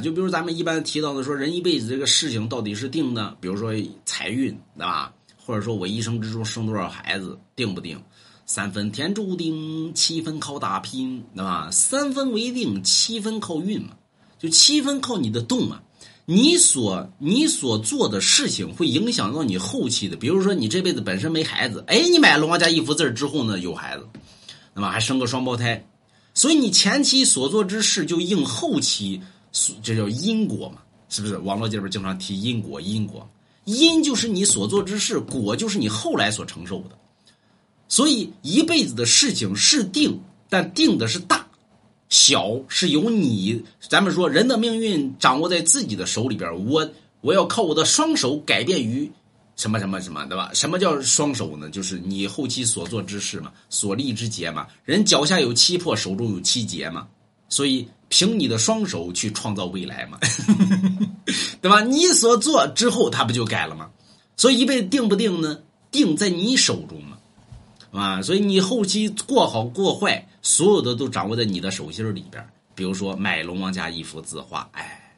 就比如咱们一般提到的说，人一辈子这个事情到底是定的，比如说财运，对吧？或者说我一生之中生多少孩子，定不定？三分天注定，七分靠打拼，对吧？三分为定，七分靠运嘛。就七分靠你的动啊，你所你所做的事情会影响到你后期的。比如说你这辈子本身没孩子，哎，你买了王家一幅字之后呢有孩子，那么还生个双胞胎，所以你前期所做之事就应后期，这叫因果嘛，是不是？网络界边经常提因果，因果，因就是你所做之事，果就是你后来所承受的。所以一辈子的事情是定，但定的是大。小是由你，咱们说人的命运掌握在自己的手里边我我要靠我的双手改变于什么什么什么，对吧？什么叫双手呢？就是你后期所做之事嘛，所立之节嘛。人脚下有七魄，手中有七节嘛。所以凭你的双手去创造未来嘛，对吧？你所做之后，他不就改了吗？所以一辈子定不定呢？定在你手中嘛。啊，所以你后期过好过坏，所有的都掌握在你的手心里边。比如说买龙王家一幅字画，哎。